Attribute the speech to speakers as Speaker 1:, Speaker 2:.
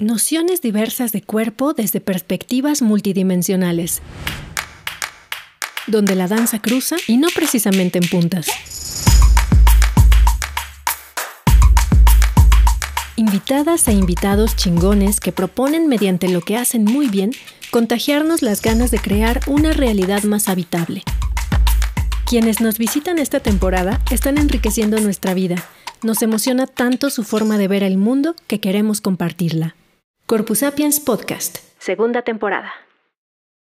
Speaker 1: Nociones diversas de cuerpo desde perspectivas multidimensionales, donde la danza cruza y no precisamente en puntas. Invitadas e invitados chingones que proponen mediante lo que hacen muy bien contagiarnos las ganas de crear una realidad más habitable. Quienes nos visitan esta temporada están enriqueciendo nuestra vida. Nos emociona tanto su forma de ver el mundo que queremos compartirla. Corpus Sapiens Podcast, segunda temporada.